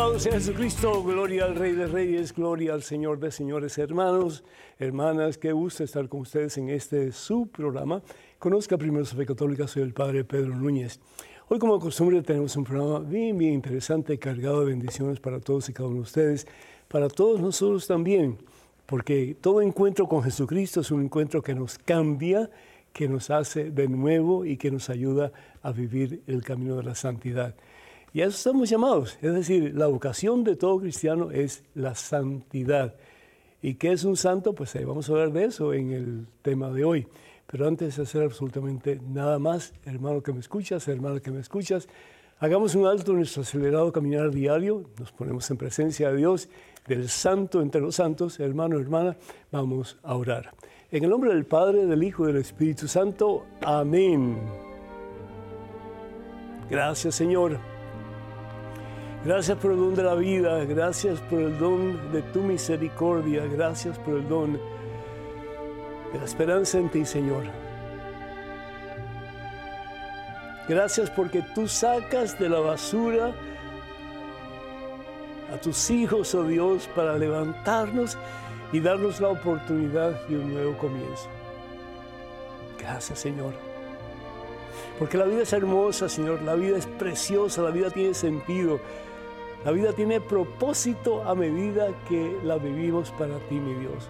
Alabado sea Jesucristo, gloria al Rey de Reyes, gloria al Señor de Señores, hermanos, hermanas, qué gusto estar con ustedes en este su programa. Conozca primero su fe católica, soy el Padre Pedro Núñez. Hoy, como de costumbre, tenemos un programa bien, bien interesante, cargado de bendiciones para todos y cada uno de ustedes, para todos nosotros también, porque todo encuentro con Jesucristo es un encuentro que nos cambia, que nos hace de nuevo y que nos ayuda a vivir el camino de la santidad. Y a eso estamos llamados. Es decir, la vocación de todo cristiano es la santidad. ¿Y qué es un santo? Pues ahí vamos a hablar de eso en el tema de hoy. Pero antes de hacer absolutamente nada más, hermano que me escuchas, hermano que me escuchas, hagamos un alto en nuestro acelerado caminar diario, nos ponemos en presencia de Dios, del santo entre los santos, hermano, hermana, vamos a orar. En el nombre del Padre, del Hijo y del Espíritu Santo, amén. Gracias Señor Gracias por el don de la vida, gracias por el don de tu misericordia, gracias por el don de la esperanza en ti, Señor. Gracias porque tú sacas de la basura a tus hijos, oh Dios, para levantarnos y darnos la oportunidad de un nuevo comienzo. Gracias, Señor. Porque la vida es hermosa, Señor, la vida es preciosa, la vida tiene sentido. La vida tiene propósito a medida que la vivimos para ti, mi Dios.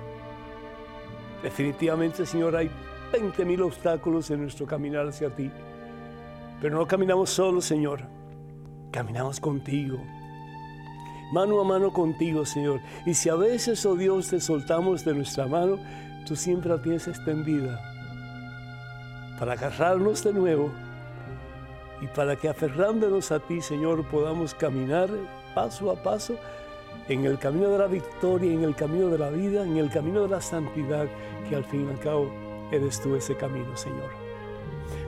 Definitivamente, Señor, hay 20.000 obstáculos en nuestro caminar hacia ti. Pero no caminamos solos, Señor. Caminamos contigo. Mano a mano contigo, Señor. Y si a veces, oh Dios, te soltamos de nuestra mano, tú siempre la tienes extendida para agarrarnos de nuevo y para que aferrándonos a ti, Señor, podamos caminar paso a paso en el camino de la victoria, en el camino de la vida, en el camino de la santidad, que al fin y al cabo eres tú ese camino, Señor.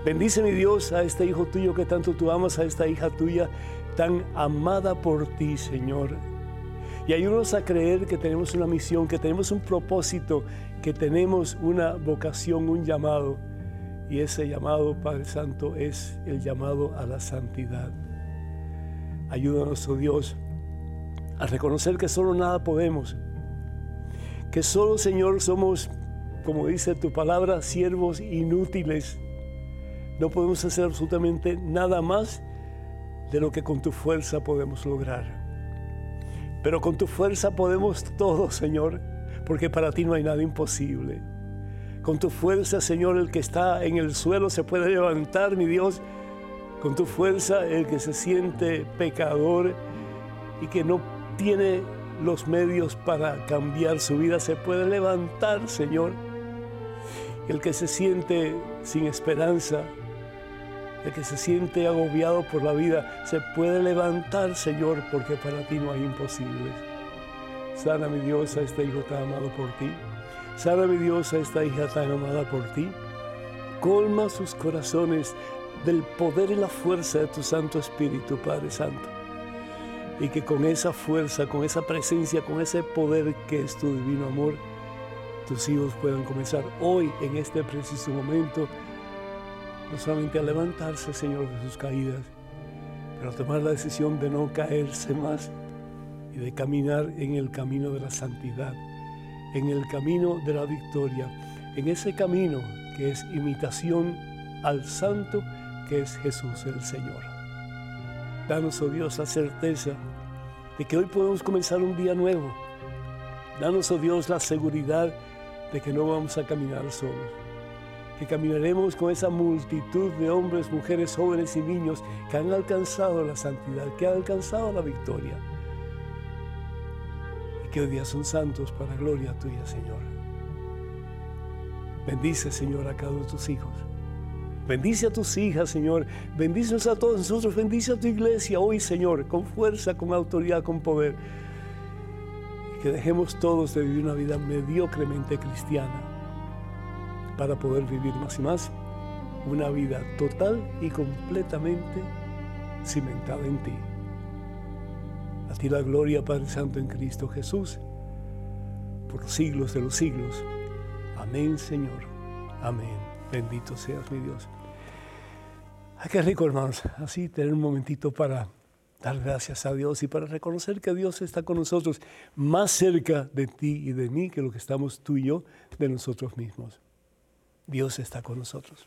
Bendice mi Dios a este hijo tuyo que tanto tú amas, a esta hija tuya tan amada por ti, Señor. Y ayúdanos a creer que tenemos una misión, que tenemos un propósito, que tenemos una vocación, un llamado. Y ese llamado, Padre Santo, es el llamado a la santidad. Ayúdanos, oh Dios, a reconocer que solo nada podemos, que solo, Señor, somos, como dice tu palabra, siervos inútiles. No podemos hacer absolutamente nada más de lo que con tu fuerza podemos lograr. Pero con tu fuerza podemos todo, Señor, porque para ti no hay nada imposible. Con tu fuerza, Señor, el que está en el suelo se puede levantar, mi Dios, con tu fuerza el que se siente pecador y que no tiene los medios para cambiar su vida se puede levantar, Señor. El que se siente sin esperanza, el que se siente agobiado por la vida, se puede levantar, Señor, porque para ti no hay imposibles. Sana mi Dios a este hijo tan amado por ti. Sana mi Dios a esta hija tan amada por ti. Colma sus corazones del poder y la fuerza de tu Santo Espíritu, Padre Santo. Y que con esa fuerza, con esa presencia, con ese poder que es tu divino amor, tus hijos puedan comenzar hoy, en este preciso momento, no solamente a levantarse, Señor, de sus caídas, pero a tomar la decisión de no caerse más y de caminar en el camino de la santidad, en el camino de la victoria, en ese camino que es imitación al Santo es Jesús el Señor. Danos, oh Dios, la certeza de que hoy podemos comenzar un día nuevo. Danos, oh Dios, la seguridad de que no vamos a caminar solos, que caminaremos con esa multitud de hombres, mujeres, jóvenes y niños que han alcanzado la santidad, que han alcanzado la victoria y que hoy día son santos para gloria tuya, Señor. Bendice, Señor, a cada uno de tus hijos. Bendice a tus hijas, Señor. Bendícenos a todos nosotros. Bendice a tu iglesia hoy, Señor, con fuerza, con autoridad, con poder. Y que dejemos todos de vivir una vida mediocremente cristiana para poder vivir más y más una vida total y completamente cimentada en ti. A ti la gloria, Padre Santo, en Cristo Jesús, por los siglos de los siglos. Amén, Señor. Amén. Bendito seas, mi Dios. Ay, qué rico, hermanos. Así tener un momentito para dar gracias a Dios y para reconocer que Dios está con nosotros más cerca de ti y de mí que lo que estamos tú y yo de nosotros mismos. Dios está con nosotros.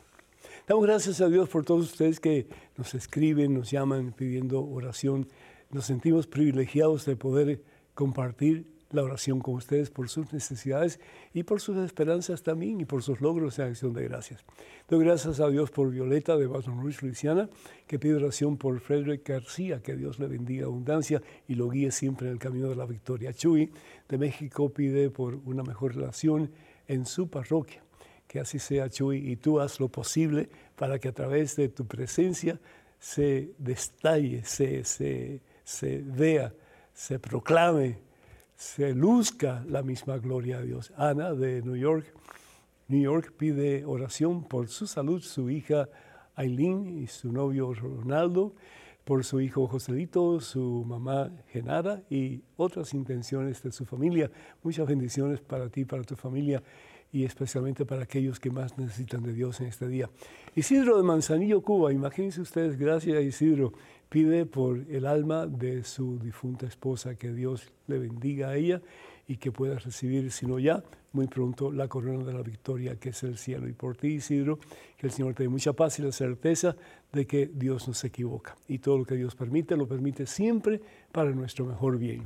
Damos gracias a Dios por todos ustedes que nos escriben, nos llaman pidiendo oración. Nos sentimos privilegiados de poder compartir la oración con ustedes por sus necesidades y por sus esperanzas también y por sus logros en acción de gracias. Doy gracias a Dios por Violeta de Baton Rouge, Luisiana, que pide oración por Frederick García, que Dios le bendiga abundancia y lo guíe siempre en el camino de la victoria. Chuy de México pide por una mejor relación en su parroquia. Que así sea, Chuy, y tú haz lo posible para que a través de tu presencia se destalle, se, se, se vea, se proclame se luzca la misma gloria a Dios. Ana de New York, New York pide oración por su salud, su hija Aileen y su novio Ronaldo, por su hijo Joselito, su mamá Genara y otras intenciones de su familia. Muchas bendiciones para ti, para tu familia y especialmente para aquellos que más necesitan de Dios en este día. Isidro de Manzanillo, Cuba, imagínense ustedes, gracias a Isidro, pide por el alma de su difunta esposa, que Dios le bendiga a ella y que pueda recibir, si no ya, muy pronto la corona de la victoria que es el cielo. Y por ti, Isidro, que el Señor te dé mucha paz y la certeza de que Dios no se equivoca. Y todo lo que Dios permite, lo permite siempre para nuestro mejor bien.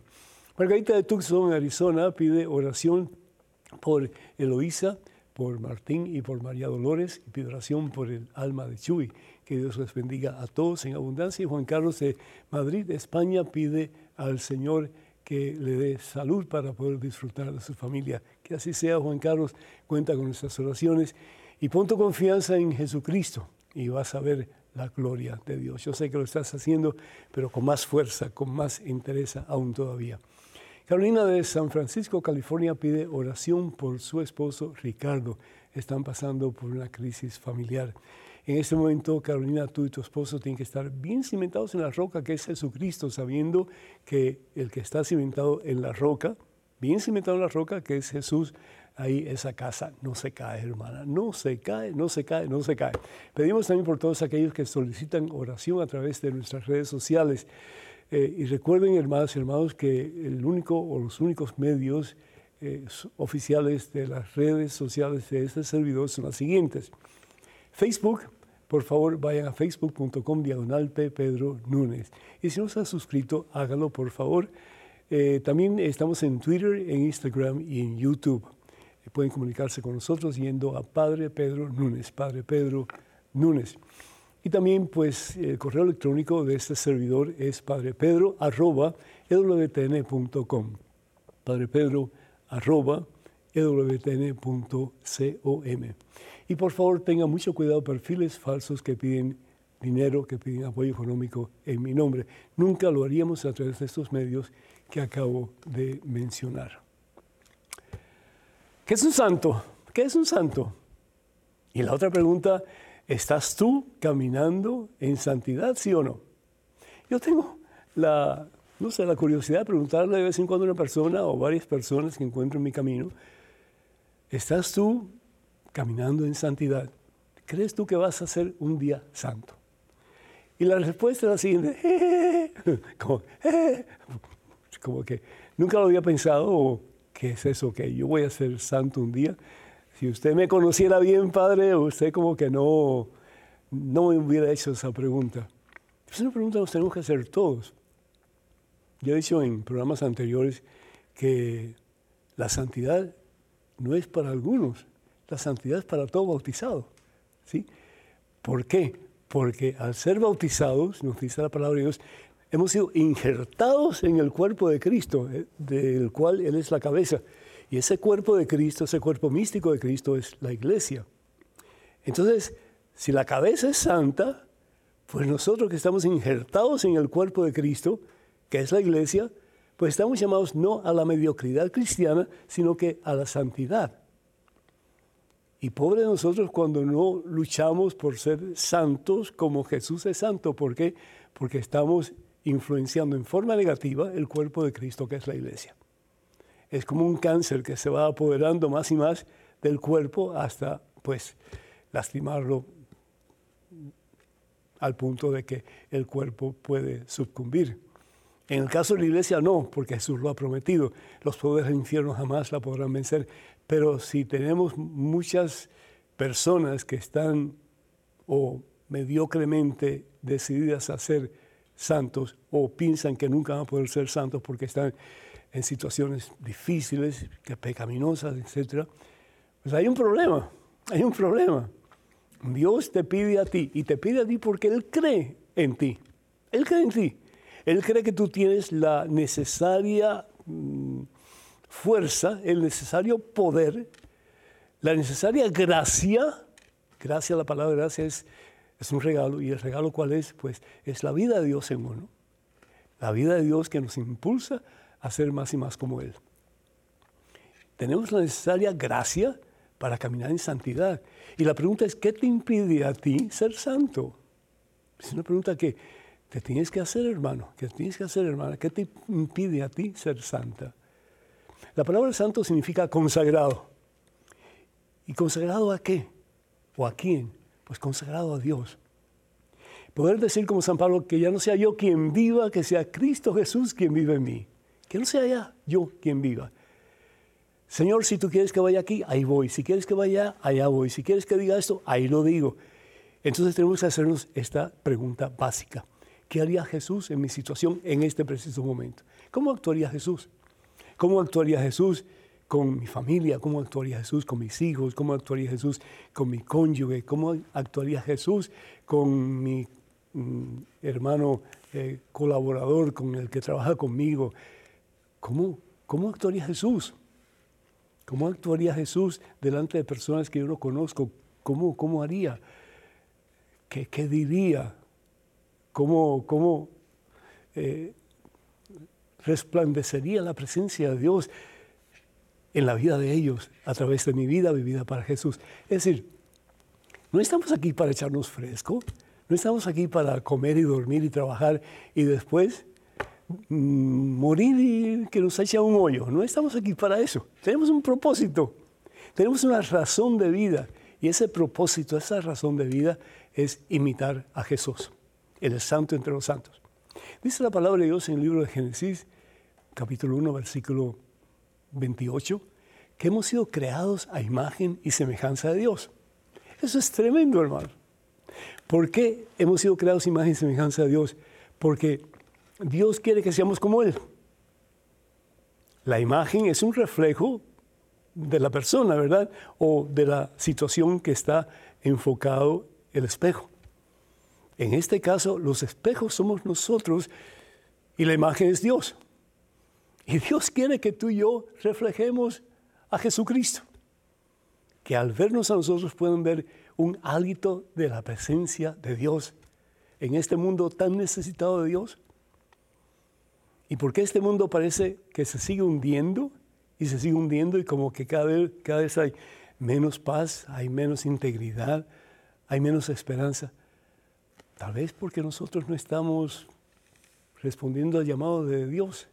Margarita de Tucson, Arizona, pide oración por Eloísa, por Martín y por María Dolores, y pide oración por el alma de Chuy. Que Dios les bendiga a todos en abundancia. Y Juan Carlos de Madrid, España, pide al Señor que le dé salud para poder disfrutar de su familia. Que así sea, Juan Carlos, cuenta con nuestras oraciones y pon tu confianza en Jesucristo y vas a ver la gloria de Dios. Yo sé que lo estás haciendo, pero con más fuerza, con más interés aún todavía. Carolina de San Francisco, California, pide oración por su esposo Ricardo. Están pasando por una crisis familiar. En este momento, Carolina, tú y tu esposo tienen que estar bien cimentados en la roca que es Jesucristo, sabiendo que el que está cimentado en la roca, bien cimentado en la roca que es Jesús, ahí esa casa no se cae, hermana, no se cae, no se cae, no se cae. Pedimos también por todos aquellos que solicitan oración a través de nuestras redes sociales. Eh, y recuerden, hermanas y hermanos, que el único o los únicos medios eh, oficiales de las redes sociales de este servidor son las siguientes. Facebook, por favor vayan a facebook.com diagonal. Y si no se han suscrito, háganlo por favor. Eh, también estamos en Twitter, en Instagram y en YouTube. pueden comunicarse con nosotros yendo a Padre Pedro Núñez, Padre Pedro Núñez. Y también, pues, el correo electrónico de este servidor es padrepedro arroba Y por favor, tengan mucho cuidado perfiles falsos que piden dinero, que piden apoyo económico en mi nombre. Nunca lo haríamos a través de estos medios que acabo de mencionar. ¿Qué es un santo? ¿Qué es un santo? Y la otra pregunta ¿Estás tú caminando en santidad, sí o no? Yo tengo la, no sé, la curiosidad de preguntarle de vez en cuando a una persona o varias personas que encuentro en mi camino, ¿estás tú caminando en santidad? ¿Crees tú que vas a ser un día santo? Y la respuesta es la siguiente, como, que nunca lo había pensado, o ¿qué es eso? Que yo voy a ser santo un día. Si usted me conociera bien, padre, usted como que no, no me hubiera hecho esa pregunta. Es una pregunta que nos tenemos que hacer todos. Yo he dicho en programas anteriores que la santidad no es para algunos, la santidad es para todo bautizado. ¿sí? ¿Por qué? Porque al ser bautizados, nos dice la palabra de Dios, hemos sido injertados en el cuerpo de Cristo, eh, del cual Él es la cabeza. Y ese cuerpo de Cristo, ese cuerpo místico de Cristo es la iglesia. Entonces, si la cabeza es santa, pues nosotros que estamos injertados en el cuerpo de Cristo, que es la iglesia, pues estamos llamados no a la mediocridad cristiana, sino que a la santidad. Y pobre nosotros cuando no luchamos por ser santos como Jesús es santo. ¿Por qué? Porque estamos influenciando en forma negativa el cuerpo de Cristo, que es la iglesia es como un cáncer que se va apoderando más y más del cuerpo hasta, pues, lastimarlo al punto de que el cuerpo puede sucumbir. En el caso de la iglesia no, porque Jesús lo ha prometido. Los poderes del infierno jamás la podrán vencer. Pero si tenemos muchas personas que están o mediocremente decididas a ser santos o piensan que nunca van a poder ser santos porque están en situaciones difíciles, pecaminosas, etc., pues hay un problema, hay un problema. Dios te pide a ti y te pide a ti porque Él cree en ti. Él cree en ti. Él cree que tú tienes la necesaria mm, fuerza, el necesario poder, la necesaria gracia. Gracia, la palabra gracia es es un regalo. ¿Y el regalo cuál es? Pues es la vida de Dios en uno. La vida de Dios que nos impulsa a ser más y más como Él. Tenemos la necesaria gracia para caminar en santidad. Y la pregunta es, ¿qué te impide a ti ser santo? Es una pregunta que te tienes que hacer, hermano, que tienes que hacer, hermana. ¿Qué te impide a ti ser santa? La palabra santo significa consagrado. ¿Y consagrado a qué? ¿O a quién? pues consagrado a Dios. Poder decir como San Pablo que ya no sea yo quien viva, que sea Cristo Jesús quien vive en mí. Que no sea ya yo quien viva. Señor, si tú quieres que vaya aquí, ahí voy. Si quieres que vaya allá voy. Si quieres que diga esto, ahí lo digo. Entonces tenemos que hacernos esta pregunta básica. ¿Qué haría Jesús en mi situación en este preciso momento? ¿Cómo actuaría Jesús? ¿Cómo actuaría Jesús con mi familia, cómo actuaría Jesús con mis hijos, cómo actuaría Jesús con mi cónyuge, cómo actuaría Jesús con mi mm, hermano eh, colaborador, con el que trabaja conmigo. ¿Cómo, ¿Cómo actuaría Jesús? ¿Cómo actuaría Jesús delante de personas que yo no conozco? ¿Cómo, cómo haría? ¿Qué, qué diría? ¿Cómo, cómo eh, resplandecería la presencia de Dios en la vida de ellos a través de mi vida vivida para Jesús. Es decir, no estamos aquí para echarnos fresco, no estamos aquí para comer y dormir y trabajar y después mm, morir y que nos eche un hoyo. No estamos aquí para eso. Tenemos un propósito, tenemos una razón de vida y ese propósito, esa razón de vida es imitar a Jesús, el santo entre los santos. Dice la palabra de Dios en el libro de Génesis, capítulo 1, versículo 28, que hemos sido creados a imagen y semejanza de Dios. Eso es tremendo, hermano. ¿Por qué hemos sido creados a imagen y semejanza de Dios? Porque Dios quiere que seamos como Él. La imagen es un reflejo de la persona, ¿verdad? O de la situación que está enfocado el espejo. En este caso, los espejos somos nosotros y la imagen es Dios. Y Dios quiere que tú y yo reflejemos a Jesucristo. Que al vernos a nosotros puedan ver un hálito de la presencia de Dios en este mundo tan necesitado de Dios. ¿Y por qué este mundo parece que se sigue hundiendo y se sigue hundiendo y como que cada vez, cada vez hay menos paz, hay menos integridad, hay menos esperanza? Tal vez porque nosotros no estamos respondiendo al llamado de Dios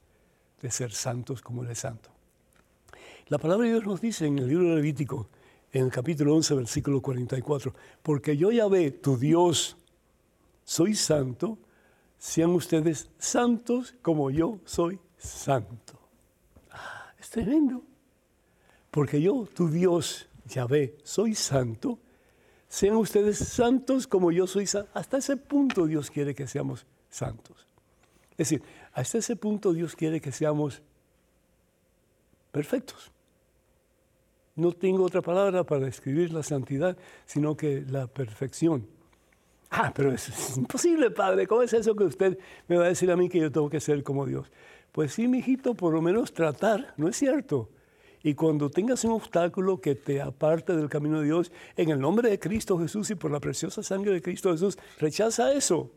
de ser santos como Él es santo. La palabra de Dios nos dice en el libro de Levítico, en el capítulo 11, versículo 44, porque yo ya ve, tu Dios, soy santo, sean ustedes santos como yo soy santo. Ah, es tremendo. Porque yo, tu Dios, Yahvé, soy santo, sean ustedes santos como yo soy santo. Hasta ese punto Dios quiere que seamos santos. Es decir, hasta ese punto Dios quiere que seamos perfectos. No tengo otra palabra para describir la santidad, sino que la perfección. Ah, pero es, imposible, Padre. ¿Cómo es eso que usted me va a decir a mí que yo tengo que ser como Dios? Pues sí, mijito, por lo menos tratar, ¿no es cierto? Y cuando tengas un obstáculo que te aparte del camino de Dios, en el nombre de Cristo Jesús y por la preciosa sangre de Cristo Jesús, rechaza eso.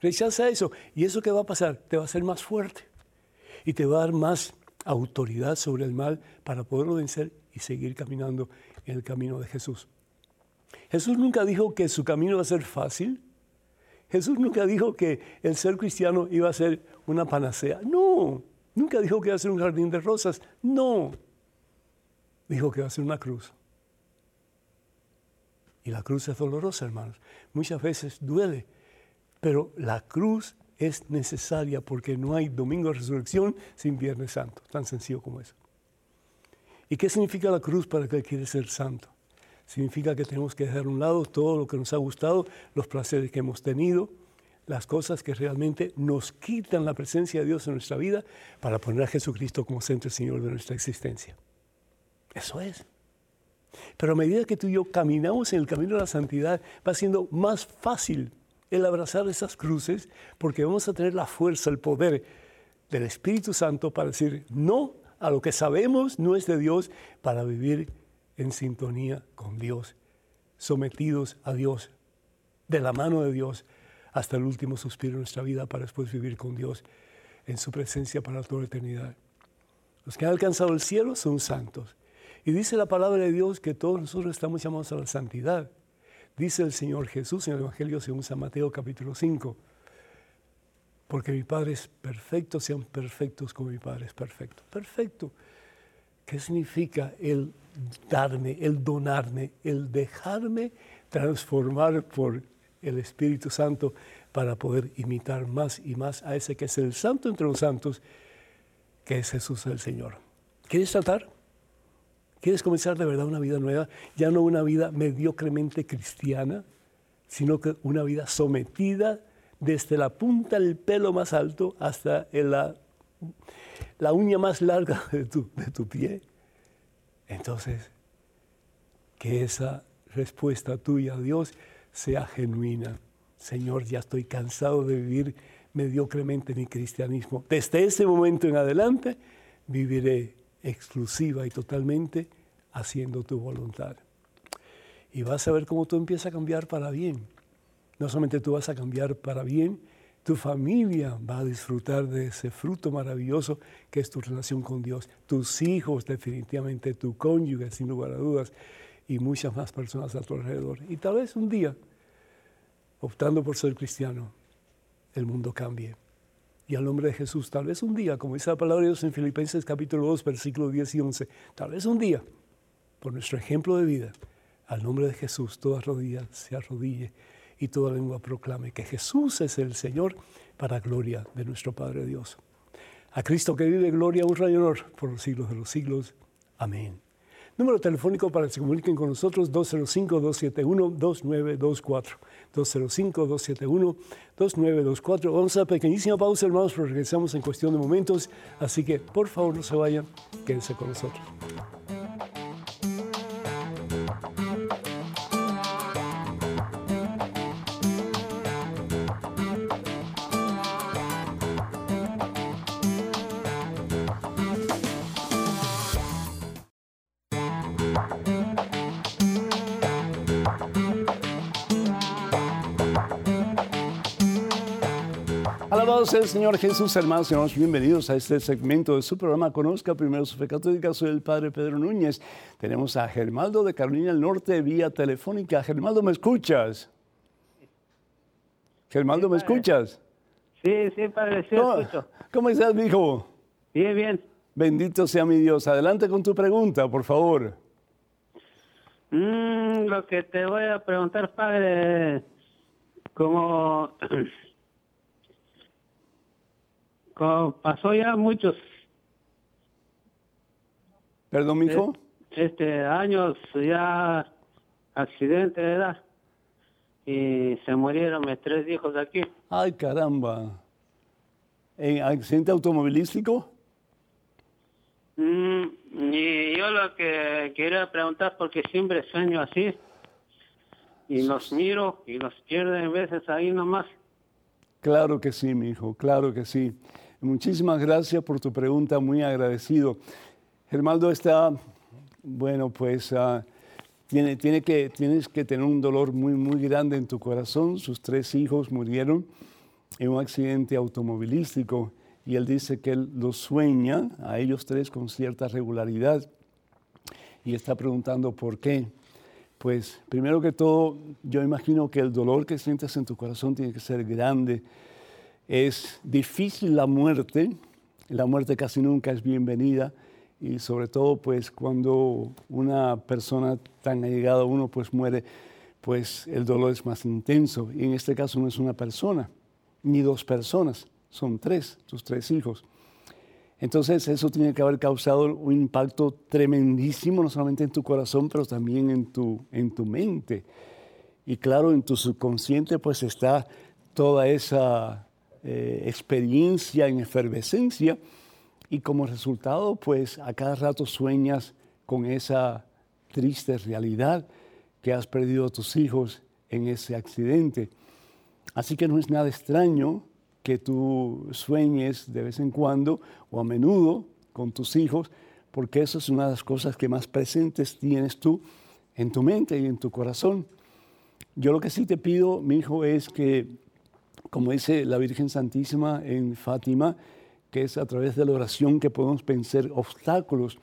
Rechaza eso. ¿Y eso qué va a pasar? Te va a hacer más fuerte. Y te va a dar más autoridad sobre el mal para poderlo vencer y seguir caminando en el camino de Jesús. Jesús nunca dijo que su camino iba a ser fácil. Jesús nunca dijo que el ser cristiano iba a ser una panacea. No, nunca dijo que iba a ser un jardín de rosas. No, dijo que iba a ser una cruz. Y la cruz es dolorosa, hermanos. Muchas veces duele, pero la cruz es necesaria porque no hay domingo de resurrección sin Viernes Santo, tan sencillo como eso. ¿Y qué significa la cruz para que quiere ser santo? Significa que tenemos que dejar a un lado todo lo que nos ha gustado, los placeres que hemos tenido, las cosas que realmente nos quitan la presencia de Dios en nuestra vida para poner a Jesucristo como centro y Señor de nuestra existencia. Eso es. Pero a medida que tú y yo caminamos en el camino de la santidad, va siendo más fácil el abrazar esas cruces porque vamos a tener la fuerza, el poder del Espíritu Santo para decir no a lo que sabemos no es de Dios, para vivir en sintonía con Dios, sometidos a Dios, de la mano de Dios, hasta el último suspiro de nuestra vida para después vivir con Dios en su presencia para toda la eternidad. Los que han alcanzado el cielo son santos. Y dice la palabra de Dios que todos nosotros estamos llamados a la santidad. Dice el Señor Jesús en el Evangelio según San Mateo capítulo 5. Porque mi Padre es perfecto, sean perfectos como mi Padre es perfecto. Perfecto. ¿Qué significa el darme, el donarme, el dejarme transformar por el Espíritu Santo para poder imitar más y más a ese que es el santo entre los santos, que es Jesús el Señor. ¿Quieres tratar? ¿Quieres comenzar de verdad una vida nueva? Ya no una vida mediocremente cristiana, sino que una vida sometida desde la punta del pelo más alto hasta la, la uña más larga de tu, de tu pie. Entonces, que esa respuesta tuya a Dios sea genuina. Señor, ya estoy cansado de vivir mediocremente mi cristianismo. Desde ese momento en adelante viviré exclusiva y totalmente haciendo tu voluntad. Y vas a ver cómo tú empiezas a cambiar para bien. No solamente tú vas a cambiar para bien, tu familia va a disfrutar de ese fruto maravilloso que es tu relación con Dios. Tus hijos, definitivamente, tu cónyuge, sin lugar a dudas y muchas más personas a tu alrededor. Y tal vez un día, optando por ser cristiano, el mundo cambie. Y al nombre de Jesús, tal vez un día, como dice la palabra de Dios en Filipenses capítulo 2, versículos 10 y 11, tal vez un día, por nuestro ejemplo de vida, al nombre de Jesús, toda rodilla se arrodille y toda lengua proclame que Jesús es el Señor para gloria de nuestro Padre Dios. A Cristo que vive gloria, honra y honor por los siglos de los siglos. Amén. Número telefónico para que se comuniquen con nosotros 205-271-2924. 205-271-2924. Vamos a pequeñísima pausa, hermanos, pero regresamos en cuestión de momentos. Así que, por favor, no se vayan, quédense con nosotros. El Señor Jesús, hermanos y hermanos. Bienvenidos a este segmento de su programa Conozca Primero su Fe Católica. Soy el Padre Pedro Núñez. Tenemos a Germaldo de Carolina del Norte vía telefónica. Germaldo, ¿me escuchas? Germaldo, ¿me escuchas? Sí, sí, Padre, sí, ¿Cómo, escucho. ¿Cómo estás, hijo? Bien, bien. Bendito sea mi Dios. Adelante con tu pregunta, por favor. Mm, lo que te voy a preguntar, Padre, como Como pasó ya muchos. Perdón, mijo. Este años ya accidente de edad y se murieron mis tres hijos aquí. Ay, caramba. ¿En accidente automovilístico? Mm, y yo lo que quería preguntar, porque siempre sueño así, y los miro y los pierdo en veces ahí nomás. Claro que sí, mi hijo, claro que sí. Muchísimas gracias por tu pregunta, muy agradecido. Germaldo está, bueno, pues uh, tiene, tiene que, tienes que tener un dolor muy, muy grande en tu corazón. Sus tres hijos murieron en un accidente automovilístico y él dice que él los sueña a ellos tres con cierta regularidad y está preguntando por qué. Pues primero que todo, yo imagino que el dolor que sientes en tu corazón tiene que ser grande es difícil la muerte, la muerte casi nunca es bienvenida y sobre todo pues cuando una persona tan allegada a uno pues muere, pues el dolor es más intenso. Y en este caso no es una persona, ni dos personas, son tres, tus tres hijos. Entonces eso tiene que haber causado un impacto tremendísimo, no solamente en tu corazón, pero también en tu, en tu mente. Y claro, en tu subconsciente pues está toda esa eh, experiencia en efervescencia y como resultado pues a cada rato sueñas con esa triste realidad que has perdido a tus hijos en ese accidente. Así que no es nada extraño que tú sueñes de vez en cuando o a menudo con tus hijos, porque eso es una de las cosas que más presentes tienes tú en tu mente y en tu corazón. Yo lo que sí te pido, mi hijo, es que, como dice la Virgen Santísima en Fátima, que es a través de la oración que podemos vencer obstáculos.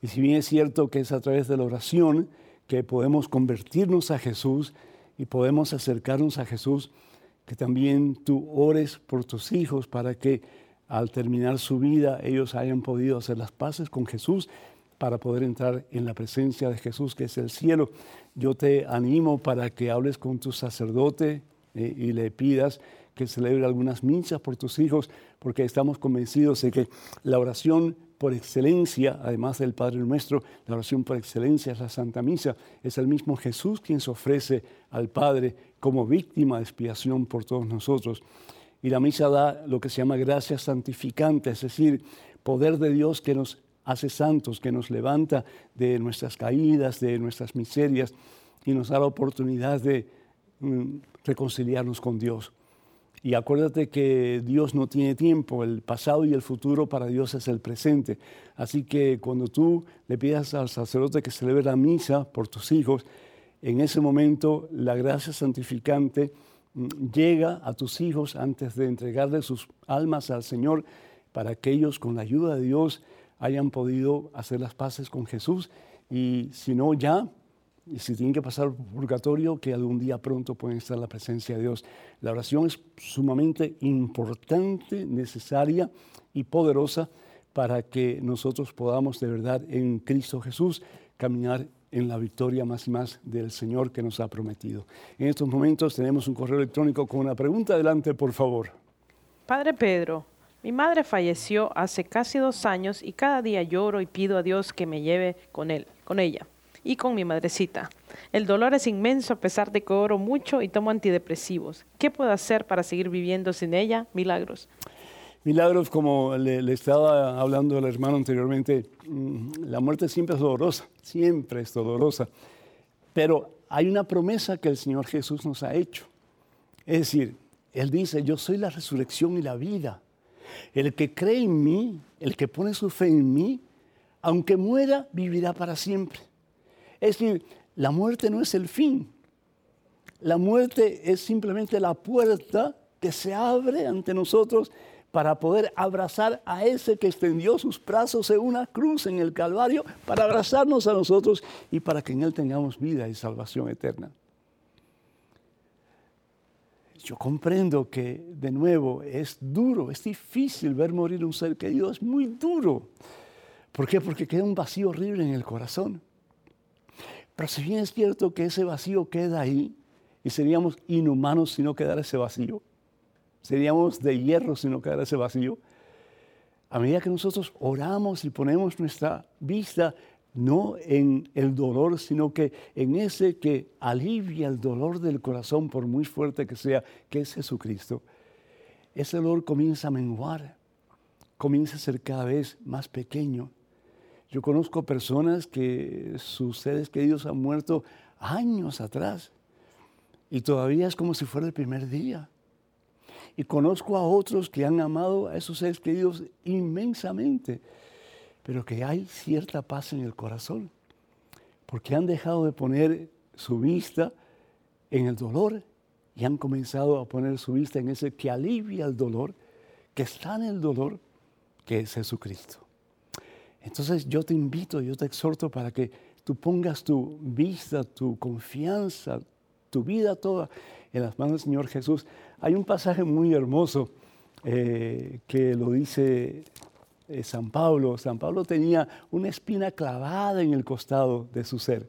Y si bien es cierto que es a través de la oración que podemos convertirnos a Jesús y podemos acercarnos a Jesús, que también tú ores por tus hijos para que al terminar su vida ellos hayan podido hacer las paces con Jesús para poder entrar en la presencia de Jesús, que es el cielo. Yo te animo para que hables con tu sacerdote y le pidas que celebre algunas misas por tus hijos, porque estamos convencidos de que la oración por excelencia, además del Padre nuestro, la oración por excelencia es la Santa Misa. Es el mismo Jesús quien se ofrece al Padre como víctima de expiación por todos nosotros. Y la misa da lo que se llama gracia santificante, es decir, poder de Dios que nos hace santos, que nos levanta de nuestras caídas, de nuestras miserias y nos da la oportunidad de reconciliarnos con Dios. Y acuérdate que Dios no tiene tiempo, el pasado y el futuro para Dios es el presente. Así que cuando tú le pidas al sacerdote que celebre la misa por tus hijos, en ese momento la gracia santificante mm, llega a tus hijos antes de entregarle sus almas al Señor para que ellos con la ayuda de Dios hayan podido hacer las paces con Jesús y si no ya, y si tienen que pasar por purgatorio, que algún día pronto pueden estar en la presencia de Dios. La oración es sumamente importante, necesaria y poderosa para que nosotros podamos de verdad en Cristo Jesús caminar en la victoria más y más del Señor que nos ha prometido. En estos momentos tenemos un correo electrónico con una pregunta. Adelante, por favor. Padre Pedro, mi madre falleció hace casi dos años y cada día lloro y pido a Dios que me lleve con él, con ella y con mi madrecita. El dolor es inmenso a pesar de que oro mucho y tomo antidepresivos. ¿Qué puedo hacer para seguir viviendo sin ella? Milagros. Milagros, como le, estaba hablando el hermano anteriormente, mm, la muerte siempre es dolorosa, siempre es dolorosa. Pero hay una promesa que el Señor Jesús nos ha hecho. Es decir, Él dice, yo soy la resurrección y la vida. El que cree en mí, el que pone su fe en mí, aunque muera, vivirá para siempre. Es decir, la muerte no es el fin. La muerte es simplemente la puerta que se abre ante nosotros para poder abrazar a ese que extendió sus brazos en una cruz en el Calvario, para abrazarnos a nosotros y para que en Él tengamos vida y salvación eterna. Yo comprendo que, de nuevo, es duro, es difícil ver morir un ser querido, es muy duro. ¿Por qué? Porque queda un vacío horrible en el corazón. Pero si bien es cierto que ese vacío queda ahí, y seríamos inhumanos si no quedara ese vacío, seríamos de hierro si no quedara ese vacío, a medida que nosotros oramos y ponemos nuestra vista no en el dolor, sino que en ese que alivia el dolor del corazón, por muy fuerte que sea, que es Jesucristo, ese dolor comienza a menguar, comienza a ser cada vez más pequeño. Yo conozco personas que sus seres queridos han muerto años atrás y todavía es como si fuera el primer día. Y conozco a otros que han amado a esos seres queridos inmensamente pero que hay cierta paz en el corazón, porque han dejado de poner su vista en el dolor y han comenzado a poner su vista en ese que alivia el dolor, que está en el dolor, que es Jesucristo. Entonces yo te invito, yo te exhorto para que tú pongas tu vista, tu confianza, tu vida toda en las manos del Señor Jesús. Hay un pasaje muy hermoso eh, que lo dice eh, San Pablo, San Pablo tenía una espina clavada en el costado de su ser.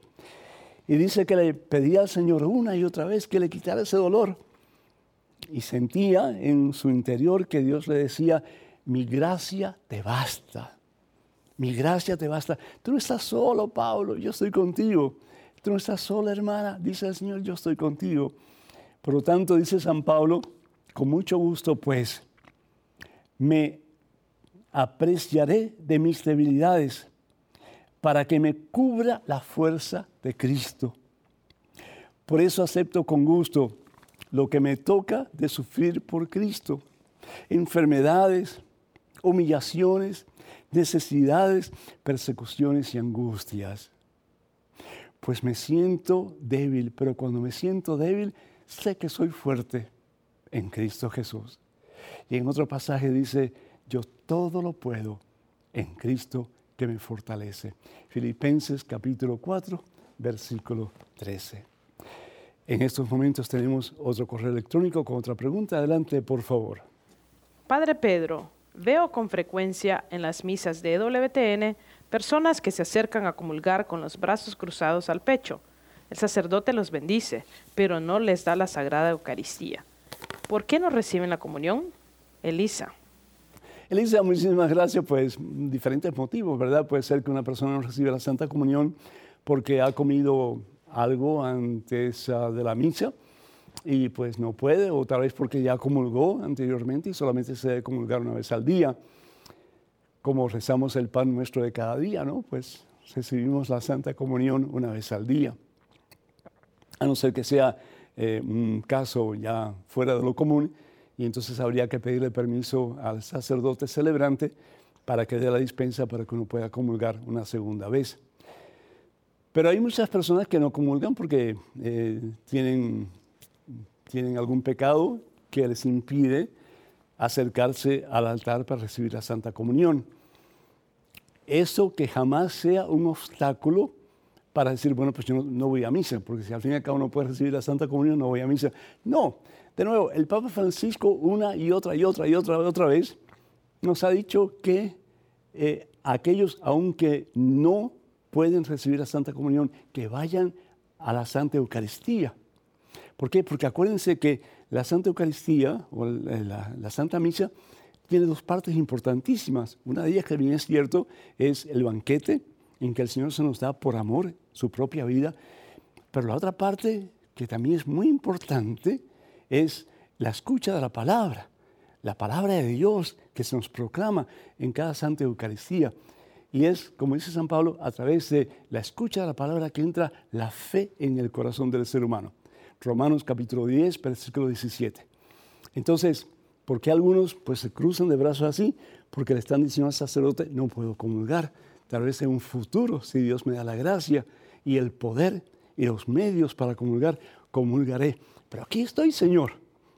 Y dice que le pedía al Señor una y otra vez que le quitara ese dolor. Y sentía en su interior que Dios le decía, mi gracia te basta. Mi gracia te basta. Tú no estás solo, Pablo, yo estoy contigo. Tú no estás sola, hermana, dice el Señor, yo estoy contigo. Por lo tanto, dice San Pablo, con mucho gusto, pues, me apreciaré de mis debilidades para que me cubra la fuerza de Cristo. Por eso acepto con gusto lo que me toca de sufrir por Cristo. Enfermedades, humillaciones, necesidades, persecuciones y angustias. Pues me siento débil, pero cuando me siento débil, sé que soy fuerte en Cristo Jesús. Y en otro pasaje dice, yo todo lo puedo en Cristo que me fortalece. Filipenses capítulo 4, versículo 13. En estos momentos tenemos otro correo electrónico con otra pregunta. Adelante, por favor. Padre Pedro, veo con frecuencia en las misas de EWTN personas que se acercan a comulgar con los brazos cruzados al pecho. El sacerdote los bendice, pero no les da la sagrada Eucaristía. ¿Por qué no reciben la comunión? Elisa. Elisa, muchísimas gracias. Pues diferentes motivos, ¿verdad? Puede ser que una persona no reciba la Santa Comunión porque ha comido algo antes uh, de la misa y pues no puede, o tal vez porque ya comulgó anteriormente y solamente se debe comulgar una vez al día. Como rezamos el pan nuestro de cada día, ¿no? Pues recibimos la Santa Comunión una vez al día. A no ser que sea eh, un caso ya fuera de lo común, y entonces habría que pedirle permiso al sacerdote celebrante para que dé la dispensa para que uno pueda comulgar una segunda vez. Pero hay muchas personas que no comulgan porque eh, tienen, tienen algún pecado que les impide acercarse al altar para recibir la Santa Comunión. Eso que jamás sea un obstáculo para decir, bueno, pues yo no, voy a misa, porque si al fin y al cabo no puede recibir la Santa Comunión, no voy a misa. No, de nuevo, el Papa Francisco una y otra y otra y otra otra vez nos ha dicho que eh, aquellos, aunque no pueden recibir la Santa Comunión, que vayan a la Santa Eucaristía. ¿Por qué? Porque acuérdense que la Santa Eucaristía o la, la, Santa Misa tiene dos partes importantísimas. Una de ellas, que bien es cierto, es el banquete en que el Señor se nos da por amor su propia vida. Pero la otra parte, que también es muy importante, es la escucha de la palabra, la palabra de Dios que se nos proclama en cada Santa Eucaristía. Y es, como dice San Pablo, a través de la escucha de la palabra que entra la fe en el corazón del ser humano. Romanos capítulo 10, versículo 17. Entonces, ¿por qué algunos pues se cruzan de brazos así? Porque le están diciendo al sacerdote, no puedo comulgar. Tal vez en un futuro, si Dios me da la gracia y el poder y los medios para comulgar, comulgaré. Pero aquí estoy, Señor.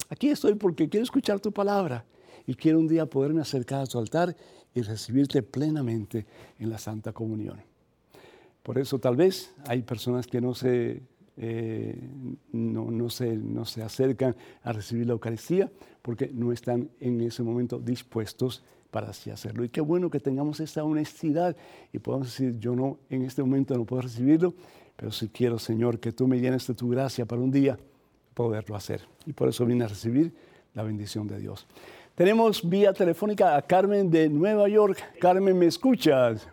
Aquí estoy porque quiero escuchar tu palabra y quiero un día poderme acercar a tu altar y recibirte plenamente en la Santa Comunión. Por eso tal vez hay personas que no se, eh, no, no, se, no se acercan a recibir la Eucaristía porque no están en ese momento dispuestos para así hacerlo. Y qué bueno que tengamos esta honestidad y podamos decir, yo no, en este momento no puedo recibirlo, pero si quiero, Señor, que tú me llenes de tu gracia para un día poderlo hacer. Y por eso vine a recibir la bendición de Dios. Tenemos vía telefónica a Carmen de Nueva York. Carmen, ¿me escuchas?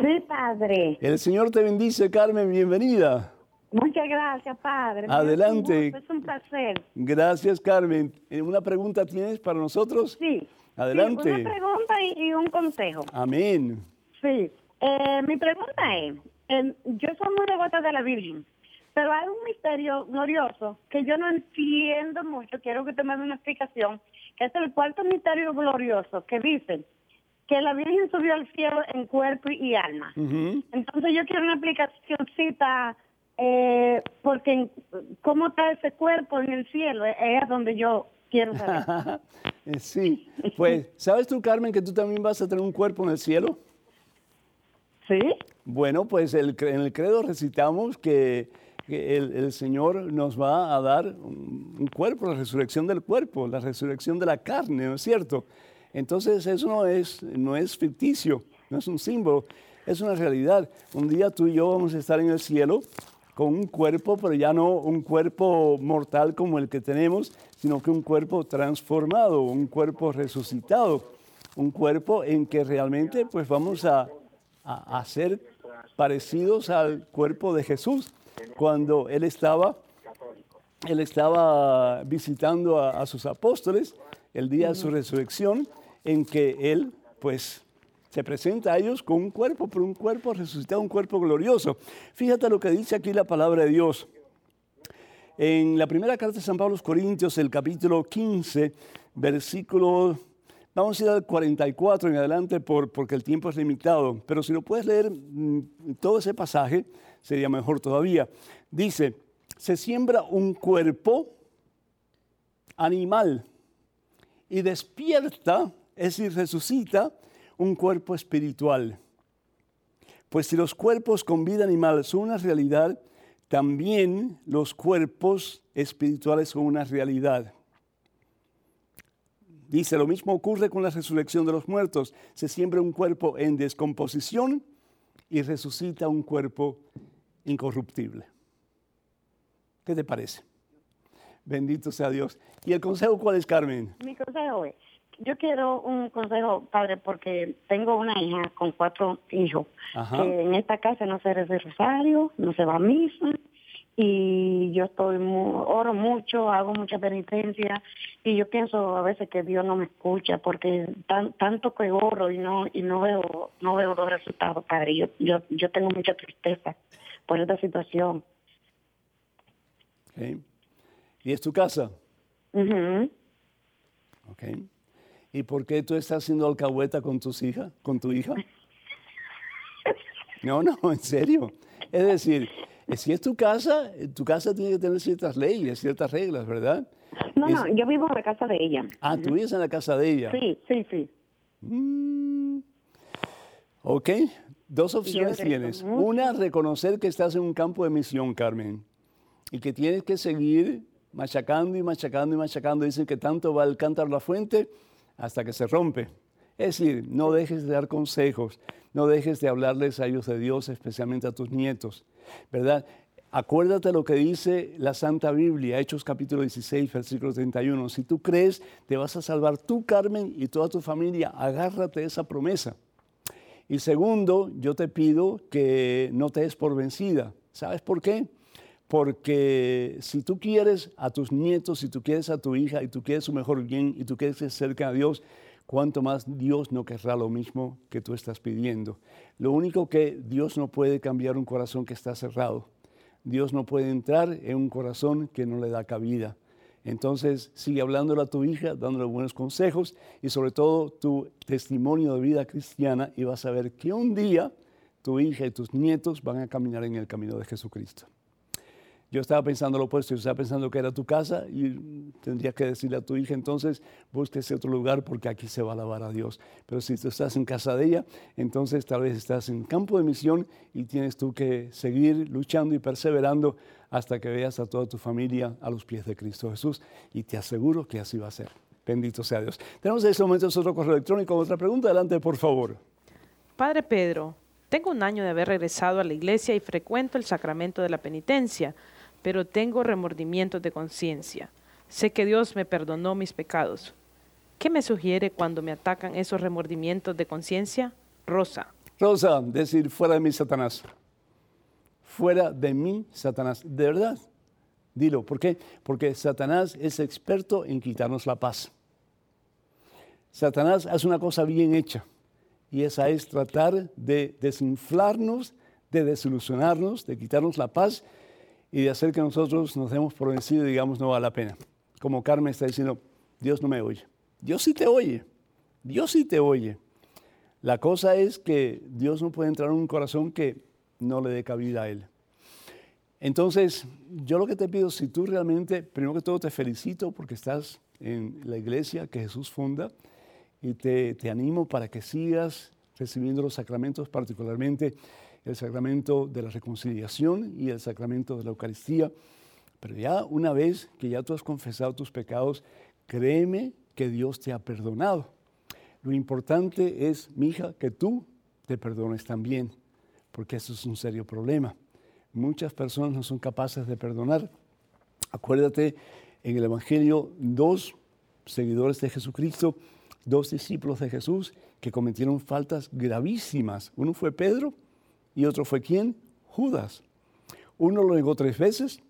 Sí, padre. El Señor te bendice, Carmen, bienvenida. Muchas gracias, padre. Adelante. Es un, placer. Gracias, Carmen. Eh, ¿Una pregunta tienes para nosotros? Sí. Adelante. una pregunta y, un consejo. Amén. Sí. Eh, mi pregunta es, yo soy muy devota de la Virgen, pero hay un misterio glorioso que yo no entiendo mucho, quiero que te me dé una explicación es el cuarto misterio glorioso que dice que la Virgen subió al cielo en cuerpo y alma. Entonces yo quiero una aplicacióncita eh, porque cómo está ese cuerpo en el cielo es donde yo quiero saber. sí, pues, ¿sabes tú, Carmen, que tú también vas a tener un cuerpo en el cielo? Sí. Bueno, pues el, en el credo recitamos que el, Señor nos va a dar un, cuerpo, la resurrección del cuerpo, la resurrección de la carne, ¿no es cierto? Entonces eso no es, no es ficticio, no es un símbolo, es una realidad. Un día tú y yo vamos a estar en el cielo con un cuerpo, pero ya no un cuerpo mortal como el que tenemos, sino que un cuerpo transformado, un cuerpo resucitado, un cuerpo en que realmente pues vamos a, a, ser parecidos al cuerpo de Jesús. Cuando él estaba, él estaba visitando a, a sus apóstoles el día de su resurrección, en que él pues se presenta a ellos con un cuerpo, pero un cuerpo resucitado, un cuerpo glorioso. Fíjate lo que dice aquí la palabra de Dios. En la primera carta de San Pablo a los Corintios, el capítulo 15, versículo, vamos a ir al 44 en adelante por, porque el tiempo es limitado, pero si lo puedes leer mm, todo ese pasaje, sería mejor todavía. Dice, se siembra un cuerpo animal y despierta, es decir, resucita un cuerpo espiritual. Pues si los cuerpos con vida animal son una realidad, también los cuerpos espirituales son una realidad. Dice, lo mismo ocurre con la resurrección de los muertos. Se siembra un cuerpo en descomposición y resucita un cuerpo incorruptible. ¿Qué te parece? Bendito sea Dios. ¿Y el consejo cuál es, Carmen? Mi consejo es, yo quiero un consejo, padre, porque tengo una hija con cuatro hijos, que en esta casa no se reza rosario, no se va a misa, y yo estoy oro mucho, hago mucha penitencia, y yo pienso a veces que Dios no me escucha, porque tan, tanto que oro y no y no veo no veo los resultados, padre. Yo, yo, yo tengo mucha tristeza por esta situación. ¿Y es tu casa? mhm Okay. ¿Y por qué tú estás haciendo alcahueta con tus hijas, con tu hija? No, no, en serio. Es decir, si es tu casa, tu casa tiene que tener ciertas leyes, ciertas reglas, ¿verdad? No, no, yo vivo en la casa de ella. Ah, tú vives en la casa de ella. Sí, sí, sí. Mm. Ok, dos opciones tienes. Una, reconocer que estás en un campo de misión, Carmen, y que tienes que seguir machacando y machacando y machacando. Dicen que tanto va el cántaro a la fuente hasta que se rompe. Es decir, no dejes de dar consejos, no dejes de hablarles a ellos de Dios, especialmente a tus nietos, ¿verdad? Acuérdate lo que dice la Santa Biblia, Hechos capítulo 16, versículo 31. Si tú crees, te vas a salvar tú, Carmen, y toda tu familia. Agárrate esa promesa. Y segundo, yo te pido que no te des por vencida. ¿Sabes por qué? Porque si tú quieres a tus nietos, si tú quieres a tu hija y tú quieres su mejor bien y tú quieres ser cerca a Dios, cuanto más Dios no querrá lo mismo que tú estás pidiendo. Lo único que Dios no puede cambiar un corazón que está cerrado. Dios no puede entrar en un corazón que no le da cabida. Entonces sigue hablándole a tu hija, dándole buenos consejos y sobre todo tu testimonio de vida cristiana y vas a ver que un día tu hija y tus nietos van a caminar en el camino de Jesucristo. Yo estaba pensando lo opuesto, yo estaba pensando que era tu casa y tendría que decirle a tu hija, entonces búsquese otro lugar porque aquí se va a alabar a Dios. Pero si tú estás en casa de ella, entonces tal vez estás en campo de misión y tienes tú que seguir luchando y perseverando hasta que veas a toda tu familia a los pies de Cristo Jesús. Y te aseguro que así va a ser. Bendito sea Dios. Tenemos en este momento otro correo electrónico. Otra pregunta, adelante, por favor. Padre Pedro, tengo un año de haber regresado a la iglesia y frecuento el sacramento de la penitencia pero tengo remordimientos de conciencia. Sé que Dios me perdonó mis pecados. ¿Qué me sugiere cuando me atacan esos remordimientos de conciencia? Rosa. Rosa, decir fuera de mí, Satanás. Fuera de mí, Satanás. De verdad, dilo. ¿Por qué? Porque Satanás es experto en quitarnos la paz. Satanás hace una cosa bien hecha y esa es tratar de desinflarnos, de desilusionarnos, de quitarnos la paz y de hacer que nosotros nos demos por vencido y digamos no vale la pena. Como Carmen está diciendo, Dios no me oye. Dios sí te oye. Dios sí te oye. La cosa es que Dios no puede entrar en un corazón que no le dé cabida a Él. Entonces, yo lo que te pido, si tú realmente, primero que todo te felicito porque estás en la iglesia que Jesús funda y te, te animo para que sigas recibiendo los sacramentos, particularmente el sacramento de la reconciliación y el sacramento de la Eucaristía. Pero ya una vez que ya tú has confesado tus pecados, créeme que Dios te ha perdonado. Lo importante es, mi hija, que tú te perdones también, porque eso es un serio problema. muchas personas no son capaces de perdonar. Acuérdate, en el Evangelio, dos seguidores de Jesucristo, dos discípulos de Jesús que cometieron faltas gravísimas. Uno fue Pedro y otro fue quién? Judas. Uno lo negó tres veces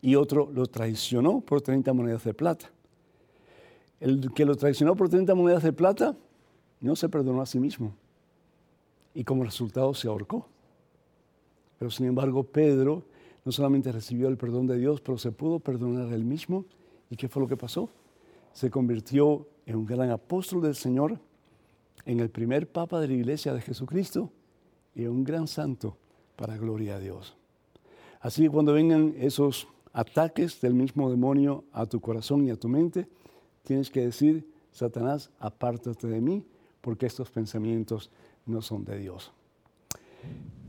y otro lo traicionó por 30 monedas de plata. El que lo traicionó por 30 monedas de plata no se perdonó a sí mismo y como resultado se ahorcó. Pero sin embargo, Pedro no solamente recibió el perdón de Dios, pero se pudo perdonar a él mismo. ¿Y qué fue lo que pasó? Se convirtió en un gran apóstol del Señor, en el primer papa de la iglesia de Jesucristo y un gran santo para gloria a Dios. Así que cuando vengan esos ataques del mismo demonio a tu corazón y a tu mente, tienes que decir, Satanás, apártate de mí, porque estos pensamientos no son de Dios.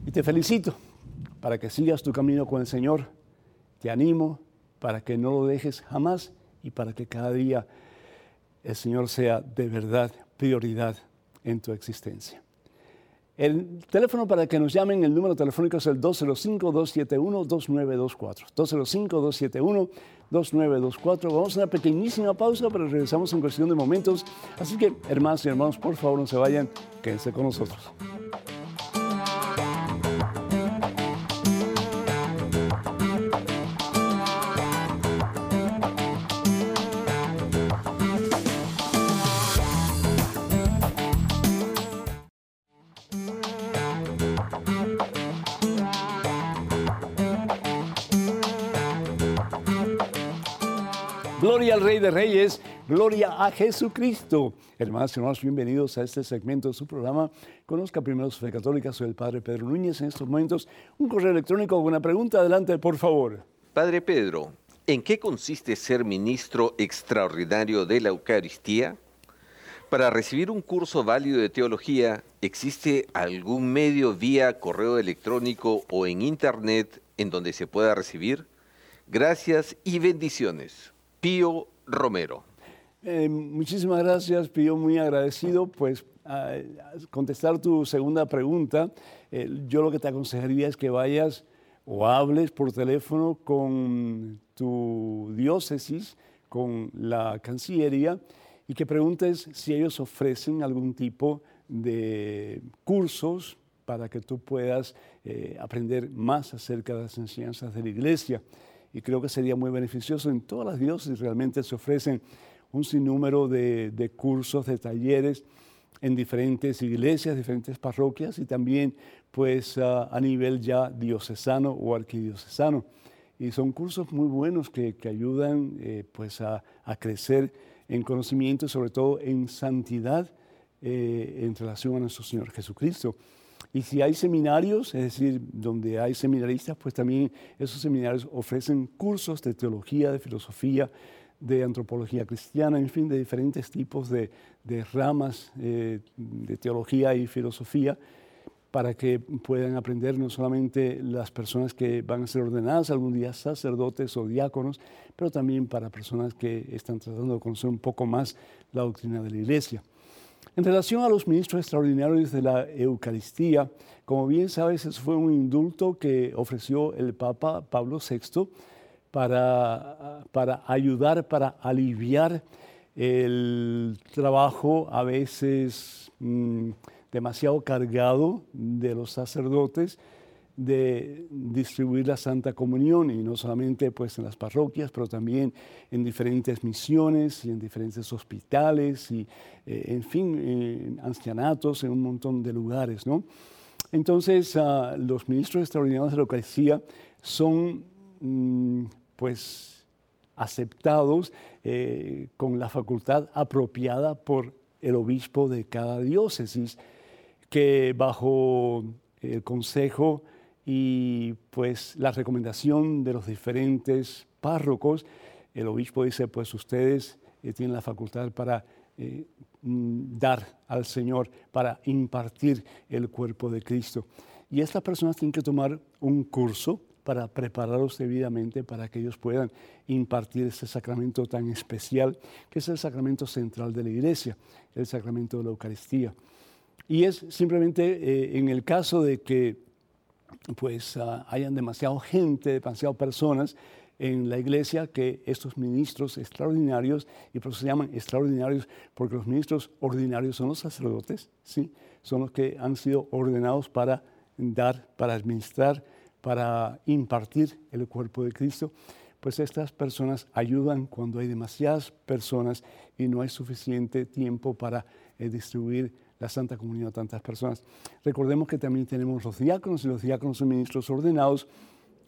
Y te felicito para que sigas tu camino con el Señor. Te animo para que no lo dejes jamás y para que cada día el Señor sea de verdad prioridad en tu existencia. El teléfono para que nos llamen, el número telefónico es el 205-271-2924. 205-271-2924. Vamos a una pequeñísima pausa, pero regresamos en cuestión de momentos. Así que, hermanos y hermanos, por favor no se vayan, quédense con nosotros. Gloria al Rey de Reyes, gloria a Jesucristo. Hermanos y hermanos, bienvenidos a este segmento de su programa. Conozca primero su fe católica, soy el Padre Pedro Núñez. En estos momentos, un correo electrónico con una pregunta. Adelante, por favor. Padre Pedro, ¿en qué consiste ser ministro extraordinario de la Eucaristía? Para recibir un curso válido de teología, ¿existe algún medio vía correo electrónico o en internet en donde se pueda recibir? Gracias y bendiciones. Pío Romero. Eh, muchísimas gracias, Pío, muy agradecido. Pues a, contestar tu segunda pregunta, eh, yo lo que te aconsejaría es que vayas o hables por teléfono con tu diócesis, con la Cancillería, y que preguntes si ellos ofrecen algún tipo de cursos para que tú puedas eh, aprender más acerca de las enseñanzas de la Iglesia y creo que sería muy beneficioso. En todas las diócesis realmente se ofrecen un sinnúmero de, de cursos, de talleres en diferentes iglesias, diferentes parroquias y también pues a nivel ya diocesano o arquidiocesano. Y son cursos muy buenos que, que ayudan eh, pues a, a, crecer en conocimiento y sobre todo en santidad eh, en relación a nuestro Señor Jesucristo. Y si hay seminarios, es decir, donde hay seminaristas, pues también esos seminarios ofrecen cursos de teología, de filosofía, de antropología cristiana, en fin, de diferentes tipos de, ramas eh, de teología y filosofía para que puedan aprender no solamente las personas que van a ser ordenadas algún día sacerdotes o diáconos, pero también para personas que están tratando de conocer un poco más la doctrina de la iglesia. En relación a los ministros extraordinarios de la Eucaristía, como bien sabes, eso fue un indulto que ofreció el Papa Pablo VI para, ayudar, para aliviar el trabajo a veces mm, demasiado cargado de los sacerdotes de distribuir la Santa Comunión y no solamente pues en las parroquias, pero también en diferentes misiones y en diferentes hospitales y eh, en fin, en ancianatos, en un montón de lugares, ¿no? Entonces, uh, los ministros extraordinarios de la Eucaristía son mm, pues aceptados eh, con la facultad apropiada por el obispo de cada diócesis, que bajo el consejo y pues la recomendación de los diferentes párrocos, el obispo dice, pues ustedes eh, tienen la facultad para eh, mm, dar al Señor, para impartir el cuerpo de Cristo. Y estas personas tienen que tomar un curso para prepararlos debidamente para que ellos puedan impartir este sacramento tan especial, que es el sacramento central de la iglesia, el sacramento de la Eucaristía. Y es simplemente eh, en el caso de que pues ah, hayan demasiado gente, demasiado personas en la iglesia que estos ministros extraordinarios, y por eso se llaman extraordinarios, porque los ministros ordinarios son los sacerdotes, ¿sí? son los que han sido ordenados para dar, para administrar, para impartir el cuerpo de Cristo, pues estas personas ayudan cuando hay demasiadas personas y no hay suficiente tiempo para eh, distribuir la Santa Comunión a tantas personas. Recordemos que también tenemos los diáconos y los diáconos son ministros ordenados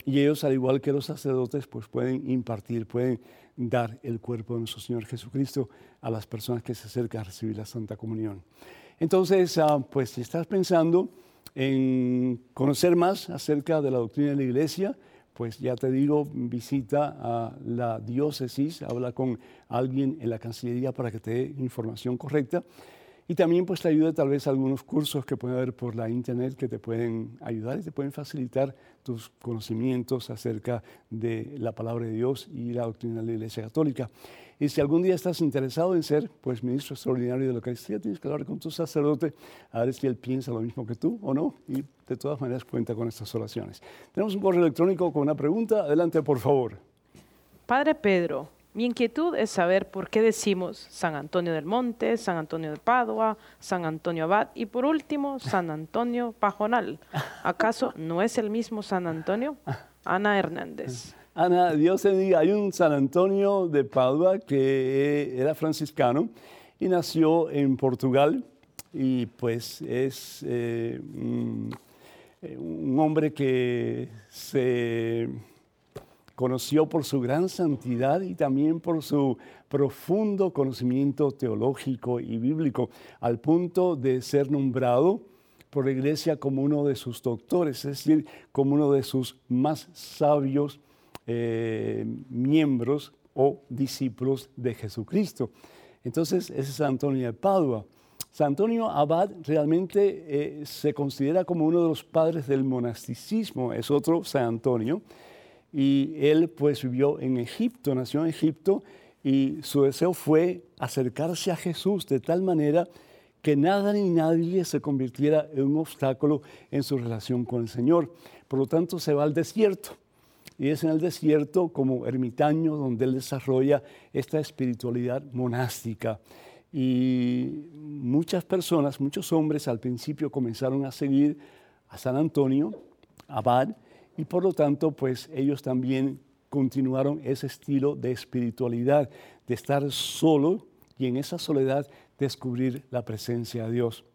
y ellos, al igual que los sacerdotes, pues pueden impartir, pueden dar el cuerpo de nuestro Señor Jesucristo a las personas que se acercan a recibir la Santa Comunión. Entonces, ah, pues si estás pensando en conocer más acerca de la doctrina de la Iglesia, pues ya te digo, visita a la diócesis, habla con alguien en la Cancillería para que te dé información correcta. Y también pues te ayuda tal vez algunos cursos que pueden haber por la internet que te pueden ayudar y te pueden facilitar tus conocimientos acerca de la palabra de Dios y la doctrina de la Iglesia Católica. Y si algún día estás interesado en ser pues ministro extraordinario de la Eucaristía, tienes que hablar con tu sacerdote a ver si él piensa lo mismo que tú o no. Y de todas maneras cuenta con estas oraciones. Tenemos un correo electrónico con una pregunta. Adelante, por favor. Padre Pedro, mi inquietud es saber por qué decimos San Antonio del Monte, San Antonio de Padua, San Antonio Abad y por último San Antonio Pajonal. ¿Acaso no es el mismo San Antonio? Ana Hernández. Ana, Dios te diga, hay un San Antonio de Padua que era franciscano y nació en Portugal y pues es eh, un hombre que se conoció por su gran santidad y también por su profundo conocimiento teológico y bíblico, al punto de ser nombrado por la iglesia como uno de sus doctores, es decir, como uno de sus más sabios eh, miembros o discípulos de Jesucristo. Entonces, ese es Antonio de Padua. San Antonio Abad realmente eh, se considera como uno de los padres del monasticismo, es otro San Antonio, y él pues vivió en Egipto, nació en Egipto y su deseo fue acercarse a Jesús de tal manera que nada ni nadie se convirtiera en un obstáculo en su relación con el Señor. Por lo tanto, se va al desierto. Y es en el desierto como ermitaño donde él desarrolla esta espiritualidad monástica. Y muchas personas, muchos hombres al principio comenzaron a seguir a San Antonio, Abad, y por lo tanto, pues ellos también continuaron ese estilo de espiritualidad, de estar solo y en esa soledad descubrir la presencia de Dios.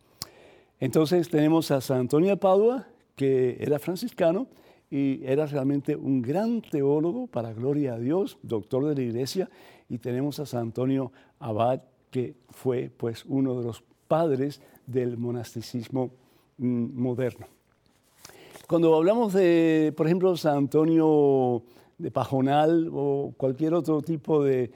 Entonces tenemos a San Antonio Padua, que era franciscano y era realmente un gran teólogo para gloria a Dios, doctor de la iglesia, y tenemos a San Antonio Abad, que fue pues uno de los padres del monasticismo mm, moderno. Cuando hablamos de, por ejemplo, San Antonio de Pajonal o cualquier otro tipo de,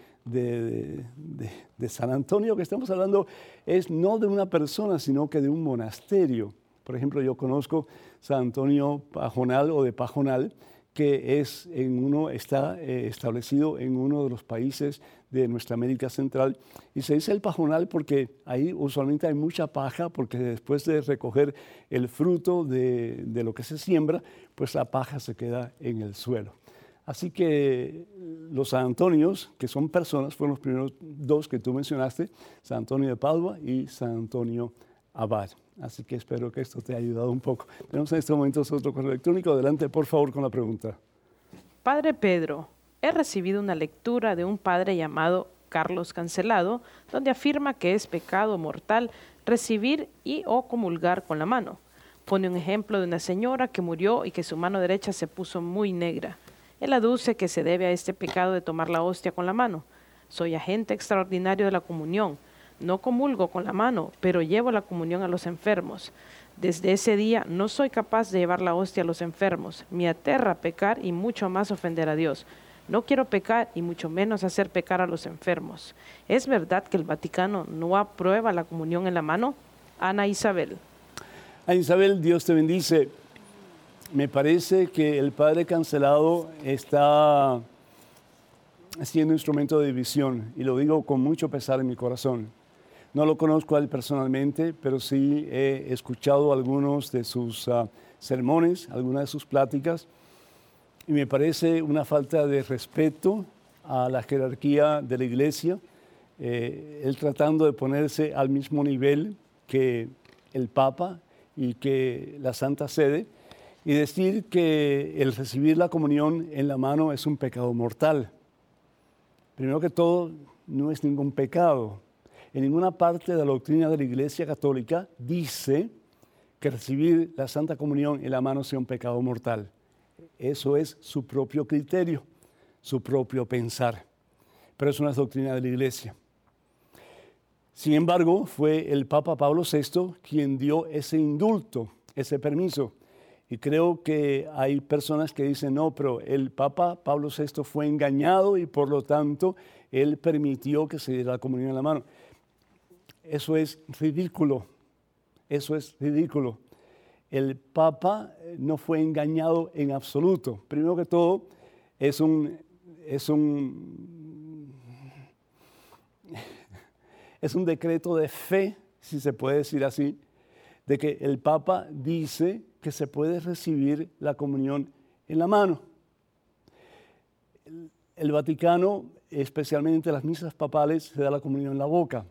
San Antonio que estamos hablando, es no de una persona, sino que de un monasterio. Por ejemplo, yo conozco San Antonio Pajonal o de Pajonal, que es en uno, está eh, establecido en uno de los países de nuestra América Central. Y se dice el pajonal porque ahí usualmente hay mucha paja, porque después de recoger el fruto de, lo que se siembra, pues la paja se queda en el suelo. Así que los San Antonios, que son personas, fueron los primeros dos que tú mencionaste, San Antonio de Padua y San Antonio Abad. Así que espero que esto te haya ayudado un poco. Tenemos en este momento otro correo electrónico. Adelante, por favor, con la pregunta. Padre Pedro, he recibido una lectura de un padre llamado Carlos Cancelado, donde afirma que es pecado mortal recibir y o comulgar con la mano. Pone un ejemplo de una señora que murió y que su mano derecha se puso muy negra. Él aduce que se debe a este pecado de tomar la hostia con la mano. Soy agente extraordinario de la comunión. No comulgo con la mano, pero llevo la comunión a los enfermos. Desde ese día no soy capaz de llevar la hostia a los enfermos. Me aterra pecar y mucho más ofender a Dios. No quiero pecar y mucho menos hacer pecar a los enfermos. ¿Es verdad que el Vaticano no aprueba la comunión en la mano? Ana Isabel. Ana Isabel, Dios te bendice. Me parece que el Padre Cancelado está siendo instrumento de división y lo digo con mucho pesar en mi corazón. No lo conozco a él personalmente, pero sí he escuchado algunos de sus ah, sermones, algunas de sus pláticas, y me parece una falta de respeto a la jerarquía de la iglesia, eh, él tratando de ponerse al mismo nivel que el Papa y que la Santa Sede, y decir que el recibir la comunión en la mano es un pecado mortal. Primero que todo, no es ningún pecado. En ninguna parte de la doctrina de la Iglesia Católica dice que recibir la Santa Comunión en la mano sea un pecado mortal. Eso es su propio criterio, su propio pensar. Pero es una doctrina de la Iglesia. Sin embargo, fue el Papa Pablo VI quien dio ese indulto, ese permiso. Y creo que hay personas que dicen, no, pero el Papa Pablo VI fue engañado y por lo tanto él permitió que se diera la comunión en la mano. Eso es ridículo, eso es ridículo. El Papa no fue engañado en absoluto. Primero que todo, es un, es un, es un decreto de fe, si se puede decir así, de que el Papa dice que se puede recibir la comunión en la mano. El, Vaticano, especialmente las misas papales, se da la comunión en la boca.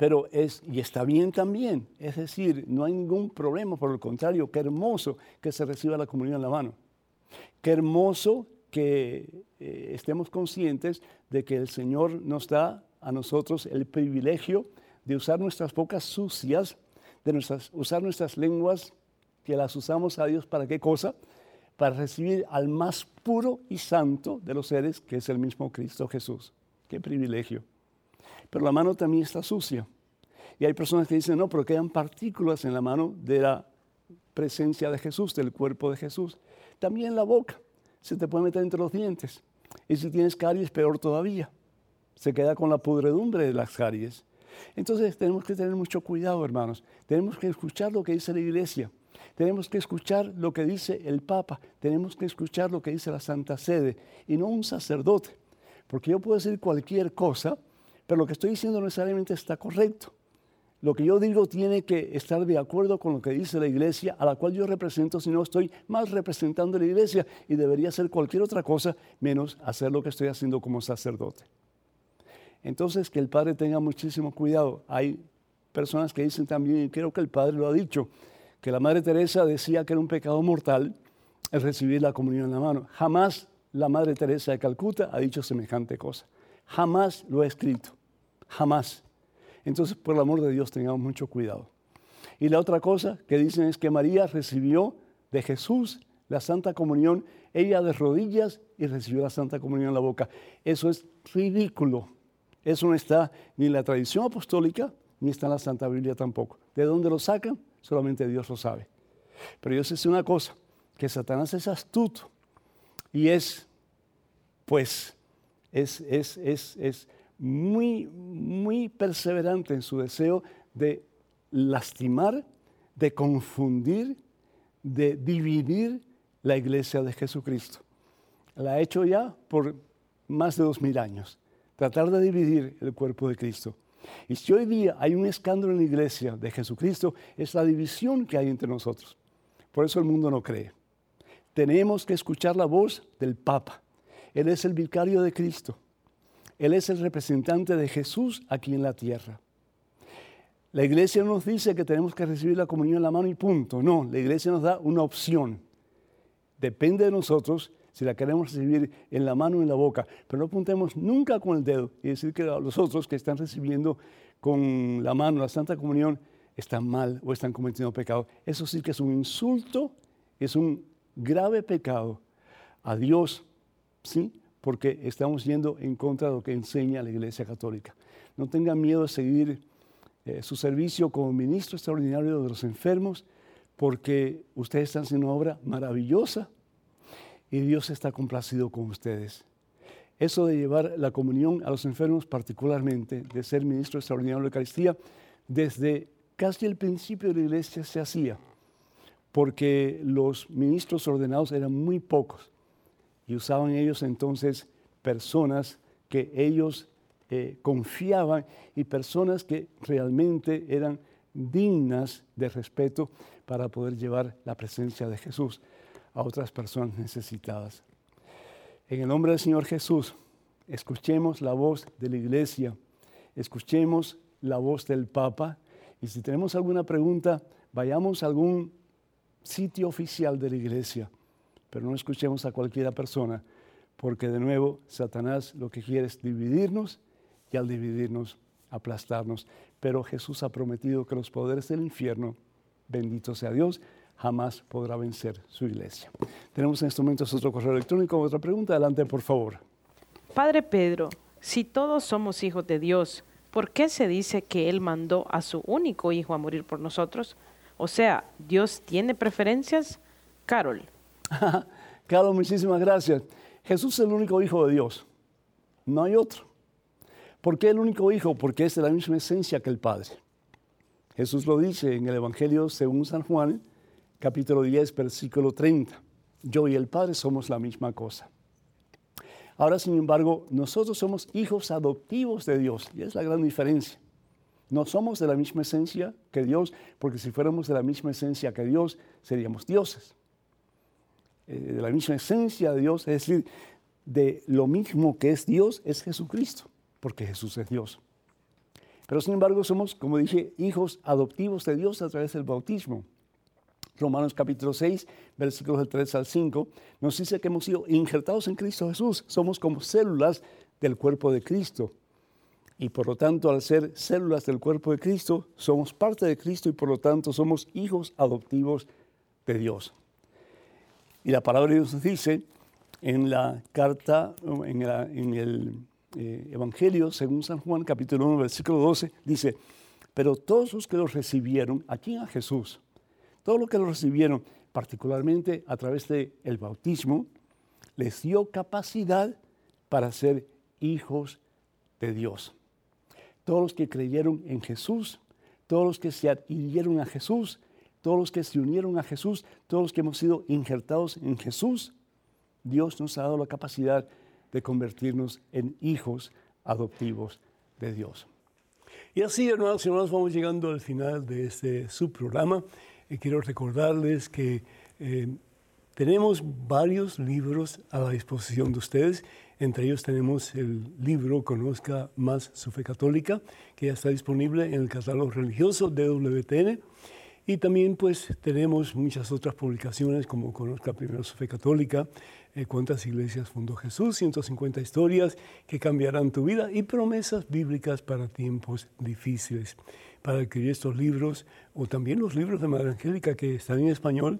Pero es, y está bien también, es decir, no hay ningún problema, por el contrario, qué hermoso que se reciba la comunión en la mano. Qué hermoso que eh, estemos conscientes de que el Señor nos da a nosotros el privilegio de usar nuestras bocas sucias, de usar nuestras lenguas que las usamos a Dios para qué cosa? Para recibir al más puro y santo de los seres, que es el mismo Cristo Jesús. Qué privilegio. Pero la mano también está sucia. Y hay personas que dicen, no, pero quedan partículas en la mano de la presencia de Jesús, del cuerpo de Jesús. También la boca se te puede meter entre los dientes. Y si tienes caries, peor todavía. Se queda con la pudredumbre de las caries. Entonces tenemos que tener mucho cuidado, hermanos. Tenemos que escuchar lo que dice la iglesia. Tenemos que escuchar lo que dice el Papa, tenemos que escuchar lo que dice la Santa Sede y no un sacerdote. Porque yo puedo decir cualquier cosa, pero lo que estoy diciendo no necesariamente está correcto. Lo que yo digo tiene que estar de acuerdo con lo que dice la iglesia a la cual yo represento, si no estoy mal representando la iglesia y debería hacer cualquier otra cosa menos hacer lo que estoy haciendo como sacerdote. Entonces, que el Padre tenga muchísimo cuidado. Hay personas que dicen también, y creo que el Padre lo ha dicho, que la Madre Teresa decía que era un pecado mortal el recibir la comunión en la mano. Jamás la Madre Teresa de Calcuta ha dicho semejante cosa. Jamás lo ha escrito. Jamás. Entonces, por el amor de Dios, tengamos mucho cuidado. Y la otra cosa que dicen es que María recibió de Jesús la Santa Comunión, ella de rodillas y recibió la Santa Comunión en la boca. Eso es ridículo. Eso no está ni en la tradición apostólica, ni está en la Santa Biblia tampoco. ¿De dónde lo sacan? solamente Dios lo sabe. Pero yo sé una cosa, que Satanás es astuto y es, pues, es, es, es, es muy, muy perseverante en su deseo de lastimar, de confundir, de dividir la iglesia de Jesucristo. La ha hecho ya por más de dos mil años, tratar de dividir el cuerpo de Cristo. Y si hoy día hay un escándalo en la iglesia de Jesucristo, es la división que hay entre nosotros. Por eso el mundo no cree. Tenemos que escuchar la voz del Papa. Él es el vicario de Cristo. Él es el representante de Jesús aquí en la tierra. La iglesia no nos dice que tenemos que recibir la comunión en la mano y punto. No, la iglesia nos da una opción. Depende de nosotros si la queremos recibir en la mano o en la boca, pero no apuntemos nunca con el dedo y decir que los otros que están recibiendo con la mano la Santa Comunión están mal o están cometiendo pecado. Eso sí que es un insulto, es un grave pecado a Dios, ¿sí? Porque estamos yendo en contra de lo que enseña la Iglesia Católica. No tengan miedo de seguir eh, su servicio como ministro extraordinario de los enfermos, porque ustedes están haciendo una obra maravillosa y Dios está complacido con ustedes. Eso de llevar la comunión a los enfermos particularmente, de ser ministro extraordinario de la Eucaristía, desde casi el principio de la iglesia se hacía, porque los ministros ordenados eran muy pocos y usaban ellos entonces personas que ellos eh, confiaban y personas que realmente eran dignas de respeto para poder llevar la presencia de Jesús a otras personas necesitadas. En el nombre del Señor Jesús, escuchemos la voz de la iglesia, escuchemos la voz del Papa y si tenemos alguna pregunta, vayamos a algún sitio oficial de la iglesia, pero no escuchemos a cualquiera persona, porque de nuevo Satanás lo que quiere es dividirnos y al dividirnos aplastarnos. Pero Jesús ha prometido que los poderes del infierno, bendito sea Dios, jamás podrá vencer su iglesia. Tenemos en estos momentos otro correo electrónico, otra pregunta. Adelante, por favor. Padre Pedro, si todos somos hijos de Dios, ¿por qué se dice que Él mandó a su único hijo a morir por nosotros? O sea, ¿Dios tiene preferencias? Carol. Carol, muchísimas gracias. Jesús es el único hijo de Dios. No hay otro. ¿Por qué el único hijo? Porque es de la misma esencia que el Padre. Jesús lo dice en el Evangelio según San Juan, capítulo 10, versículo 30. Yo y el Padre somos la misma cosa. Ahora, sin embargo, nosotros somos hijos adoptivos de Dios y es la gran diferencia. No somos de la misma esencia que Dios, porque si fuéramos de la misma esencia que Dios, seríamos dioses. Eh, de la misma esencia de Dios, es decir, de lo mismo que es Dios, es Jesucristo, porque Jesús es Dios. Pero sin embargo somos, como dije, hijos adoptivos de Dios a través del bautismo. Romanos capítulo 6, versículos del 3 al 5, nos dice que hemos sido injertados en Cristo Jesús. Somos como células del cuerpo de Cristo. Y por lo tanto, al ser células del cuerpo de Cristo, somos parte de Cristo y por lo tanto somos hijos adoptivos de Dios. Y la palabra de Dios dice en la carta, en, el eh, Evangelio, según San Juan, capítulo 1, versículo 12, dice, pero todos los que lo recibieron, aquí a Jesús, todos los que lo recibieron, particularmente a través del el bautismo, les dio capacidad para ser hijos de Dios. Todos los que creyeron en Jesús, todos los que se adhirieron a Jesús, todos los que se unieron a Jesús, todos los que hemos sido injertados en Jesús, Dios nos ha dado la capacidad de convertirnos en hijos adoptivos de Dios. Y así, hermanos y hermanos, vamos llegando al final de este subprograma quiero recordarles que eh, tenemos varios libros a la disposición de ustedes. Entre ellos tenemos el libro Conozca más su fe católica, que ya está disponible en el catálogo religioso de WTN. Y también pues tenemos muchas otras publicaciones como Conozca primero su fe católica, eh, Cuántas iglesias fundó Jesús, 150 historias que cambiarán tu vida y promesas bíblicas para tiempos difíciles para adquirir estos libros o también los libros de Madre Angélica que están en español,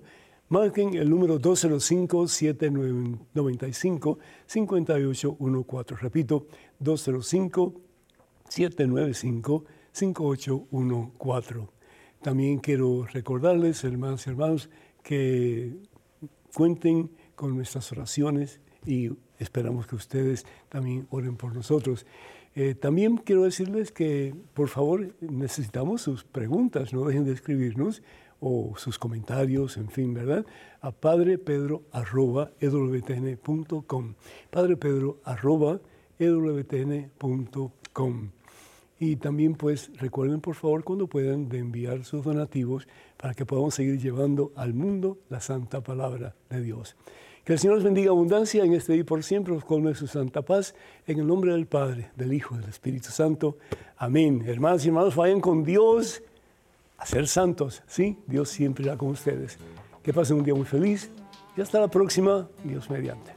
marquen el número 205-795-5814. Repito, 205-795-5814. También quiero recordarles, hermanos y hermanos, que cuenten con nuestras oraciones y esperamos que ustedes también oren por nosotros. Eh, también quiero decirles que, por favor, necesitamos sus preguntas, no dejen de escribirnos o sus comentarios, en fin, ¿verdad? A padrepedro.ewtn.com. padrepedro.ewtn.com. Y también, pues, recuerden, por favor, cuando puedan, de enviar sus donativos para que podamos seguir llevando al mundo la santa palabra de Dios. Que el Señor los bendiga abundancia en este día y por siempre, los colme su santa paz, en el nombre del Padre, del Hijo y del Espíritu Santo. Amén. Hermanos y hermanos, vayan con Dios a ser santos. Sí, Dios siempre irá con ustedes. Que pasen un día muy feliz y hasta la próxima, Dios mediante.